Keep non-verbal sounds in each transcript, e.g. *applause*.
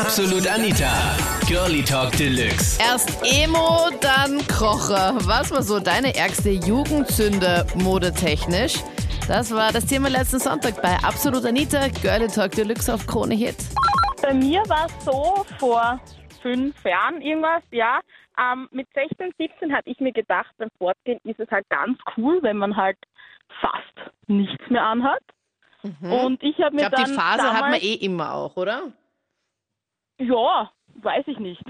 Absolut Anita. Girlie Talk Deluxe. Erst Emo, dann Krocher. Was war so deine ärgste Jugendsünde modetechnisch? Das war das Thema letzten Sonntag bei Absolut Anita, Girlie Talk Deluxe auf Krone Hit. Bei mir war es so, vor fünf Jahren irgendwas, ja. Ähm, mit 16, 17 hatte ich mir gedacht, beim Fortgehen ist es halt ganz cool, wenn man halt fast nichts mehr anhat. Und ich habe Ich mir glaube, dann die Phase damals, hat man eh immer auch, oder? Ja, weiß ich nicht.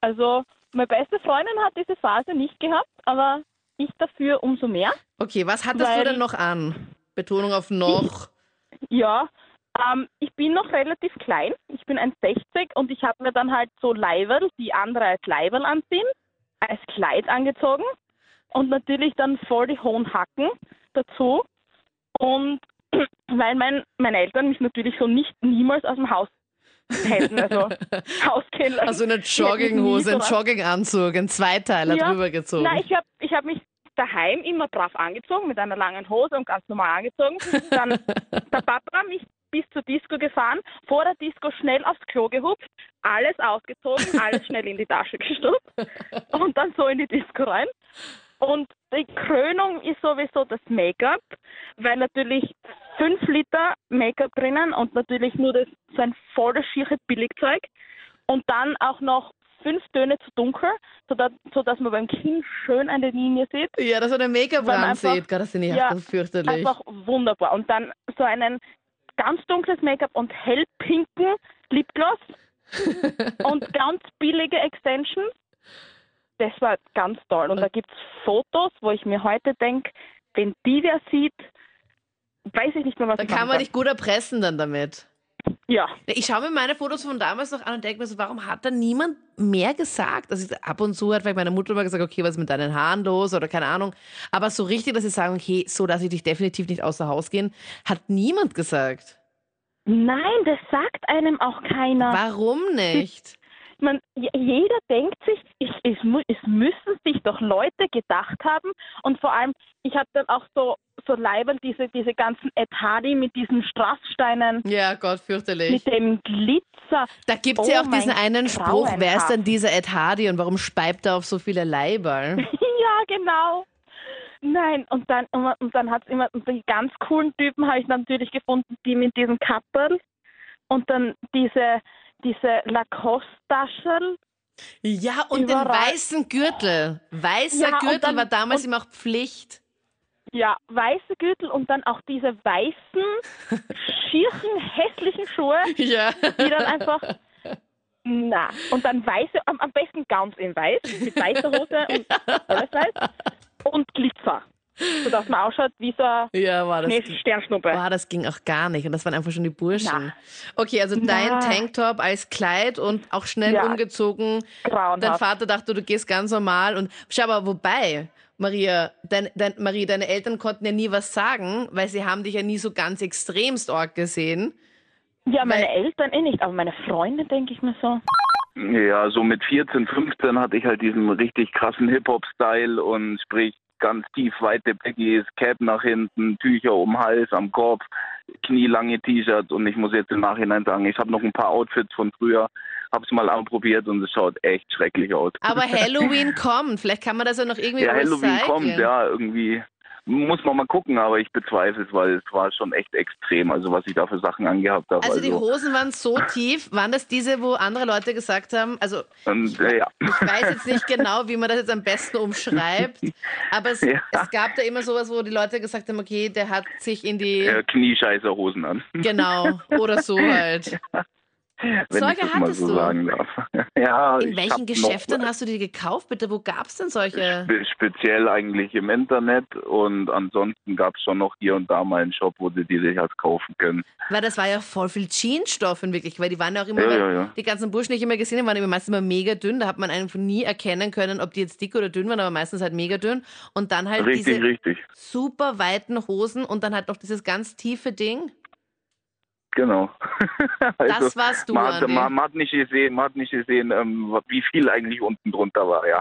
Also, meine beste Freundin hat diese Phase nicht gehabt, aber ich dafür umso mehr. Okay, was hattest du denn noch an? Betonung auf noch. Ja, ähm, ich bin noch relativ klein. Ich bin 1,60 und ich habe mir dann halt so Leiberl, die andere als Leiberl anziehen, als Kleid angezogen und natürlich dann voll die hohen Hacken dazu. Und *clears throat* weil mein, meine Eltern mich natürlich so nicht niemals aus dem Haus hätten, also *laughs* rausgehen lassen. Also eine Jogginghose, ein Jogginganzug, ein Zweiteiler Ja. drüber gezogen. Nein, ich habe ich hab mich daheim immer brav angezogen, mit einer langen Hose und ganz normal angezogen. Dann der Papa mich bis zur Disco gefahren, vor der Disco schnell aufs Klo gehupft, alles ausgezogen, alles schnell in die Tasche *laughs* gestopft und dann so in die Disco rein. Und die Krönung ist sowieso das Make-up, weil natürlich fünf Liter Make-up drinnen und natürlich nur das, so ein volles schiere Billigzeug und dann auch noch fünf Töne zu dunkel, sodass, sodass man beim Kinn schön eine Linie sieht. ja, dass man den Make-up ran sieht. das finde ich Ja, auch ganz fürchterlich. Einfach wunderbar. Und dann so einen ganz dunkles Make-up und hellpinken Lipgloss *laughs* und ganz billige Extensions. Das war ganz toll. Und da gibt es Fotos, wo ich mir heute denke, wenn die wer sieht, weiß ich nicht mehr, was Da ich kann man dich gut erpressen dann damit. Ja, Ich schaue mir meine Fotos von damals noch an und denke mir so, warum hat da niemand mehr gesagt? Also ich- ab und zu hat vielleicht meine Mutter mal gesagt, okay, was ist mit deinen Haaren los oder keine Ahnung. Aber so richtig, dass sie sagen, okay, so lasse ich dich definitiv nicht außer Haus gehen, hat niemand gesagt. nein, das sagt einem auch keiner. Warum nicht? man, jeder denkt sich, ich, es müssen sich doch Leute gedacht haben. Und vor allem, ich habe dann auch so, so Leiberl, diese, diese ganzen Hardy mit diesen Strasssteinen, Ja, Gott, fürchterlich. mit dem Glitzer. Da gibt es Oh ja auch diesen einen Spruch, wer ist denn dieser Ed Hardy und warum speibt er auf so viele Leiberl? *laughs* ja, genau. Nein, und dann, und dann hat es immer, und die ganz coolen Typen habe ich natürlich gefunden, die mit diesen Kapperl und dann diese, diese Lacoste-Taschen. Ja, und den Überall. weißen Gürtel. Weißer Ja, Gürtel dann- war damals immer auch Pflicht. Ja, weiße Gürtel und dann auch diese weißen, *laughs* schierchen, hässlichen Schuhe, Ja. die dann einfach. Na, und dann weiße, am, am besten ganz in weiß, mit weißer Hose und *laughs* alles weiß. Und Glitzer, sodass man ausschaut wie so eine Ja, war das. Sternschnuppe. Boah, das ging auch gar nicht. Und das waren einfach schon die Burschen. Na. Okay, also dein Na. Tanktop als Kleid und auch schnell Ja. umgezogen. Dein Grauenhaft. Vater dachte, du gehst ganz normal. Und schau aber, wobei, Maria, dein, dein, Marie, deine Eltern konnten ja nie was sagen, weil sie haben dich ja nie so ganz extremst arg gesehen. Ja, meine weil- Eltern eh nicht, aber meine Freunde denke ich mir so. Ja, so mit 14, 15 hatte ich halt diesen richtig krassen Hip-Hop-Style und sprich ganz tief weite Baggies, Cap nach hinten, Tücher um Hals, am Kopf, knielange T-Shirts und ich muss jetzt im Nachhinein sagen, ich habe noch ein paar Outfits von früher, hab's mal anprobiert und es schaut echt schrecklich aus. Aber *laughs* Halloween kommt. Vielleicht kann man das ja noch irgendwie ja, Halloween recyceln. kommt, ja, irgendwie muss man mal gucken, aber ich bezweifle es, weil es war schon echt extrem, also was ich da für Sachen angehabt habe. Also die Hosen waren so tief. Waren das diese, wo andere Leute gesagt haben, also und, äh, ja. Ich weiß jetzt nicht genau, wie man das jetzt am besten umschreibt, aber es, *laughs* Ja. es gab da immer sowas, wo die Leute gesagt haben, okay, der hat sich in die, äh, Kniescheißerhosen an. genau, oder so *laughs* halt. Wenn Solche ich das mal hattest so du? sagen darf. *laughs* ja, In welchen noch- Geschäften hast du die gekauft, bitte? Wo gab es denn solche? Spe speziell eigentlich im Internet und ansonsten gab es schon noch hier und da mal einen Shop, wo sie die sich halt kaufen können. Weil das war ja voll viel Jeansstoff in wirklich, weil die waren ja auch immer, Ja, ja, ja. die ganzen Burschen, die ich immer gesehen habe, waren immer meistens immer mega dünn. Da hat man einfach nie erkennen können, ob die jetzt dick oder dünn waren, aber meistens halt mega dünn. Und dann halt Richtig, diese richtig. super weiten Hosen und dann halt noch dieses ganz tiefe Ding. Genau. *laughs* also, Das warst du, man hat, man, man hat nicht gesehen, man hat nicht gesehen, ähm, wie viel eigentlich unten drunter war, ja.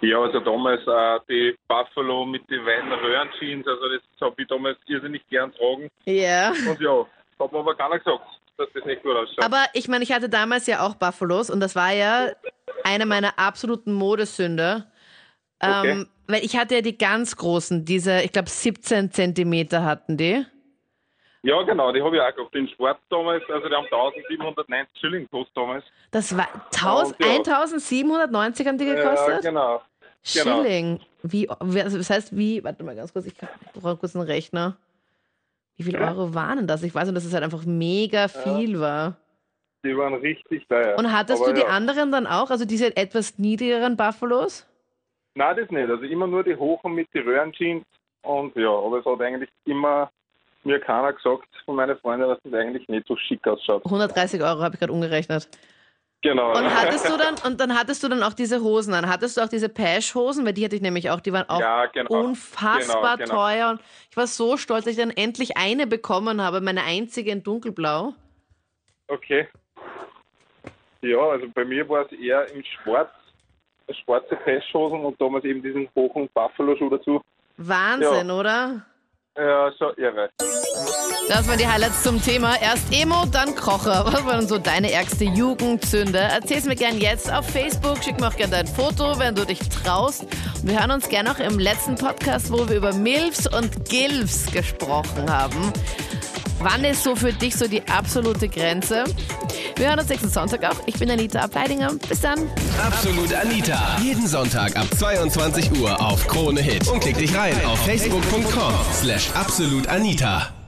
Ja, also damals äh, die Buffalo mit den weiten Röhrenjeans, also das habe ich damals irrsinnig gern tragen. Ja. Und ja, hat mir aber keiner gesagt, dass das nicht gut ausschaut. Aber ich meine, ich hatte damals ja auch Buffalos und das war ja eine meiner absoluten Modesünde. Okay. Ähm, weil ich hatte ja die ganz großen, diese, ich glaube 17 Zentimeter hatten die. Ja, genau, die habe ich auch gehabt. Den Sport damals, also die haben 1790 Schilling gekostet damals. Das war 1000, Ja. 1790 haben die gekostet? Ja, genau. genau. Schilling. Wie, wie- also das heißt, wie, warte mal ganz kurz, ich brauche kurz einen Rechner. Wie viel Ja. Euro waren denn das? Ich weiß nur, dass es halt einfach mega viel war. Die waren richtig teuer. Und hattest Aber du die ja. anderen dann auch, also diese etwas niedrigeren Buffalos? Nein, das nicht. Also immer nur die hohen mit den Röhrenjeans. Und ja, aber es hat eigentlich immer mir keiner gesagt von meinen Freunden, dass das eigentlich nicht so schick ausschaut. 130 Euro habe ich gerade umgerechnet. Genau. Und *laughs* hattest du dann, und dann hattest du dann auch diese Hosen an. Hattest du auch diese Pash-Hosen? Weil die hatte ich nämlich auch, die waren auch ja, genau. unfassbar Genau, genau. teuer. Und ich war so stolz, dass ich dann endlich eine bekommen habe, meine einzige in dunkelblau. Okay. Ja, also bei mir war es eher im Schwarz, schwarze Pashhosen und damals eben diesen hohen Buffalo-Schuh dazu. Wahnsinn, oder? Ja, so irre. Das waren die Highlights zum Thema. Erst Emo, dann Kocher. Was war denn so deine ärgste Jugendsünde? Erzähl's mir gern jetzt auf Facebook. Schick mir auch gern dein Foto, wenn du dich traust. Und wir hören uns gern auch im letzten Podcast, wo wir über Milfs und Gilfs gesprochen haben. Wann ist so für dich so die absolute Grenze? Wir hören uns nächsten Sonntag auch. Ich bin Anita Ableidinger. Bis dann. Absolut Anita. Jeden Sonntag ab 22 Uhr auf Krone Hit. Und klick dich rein auf facebook.com slash absolutanita.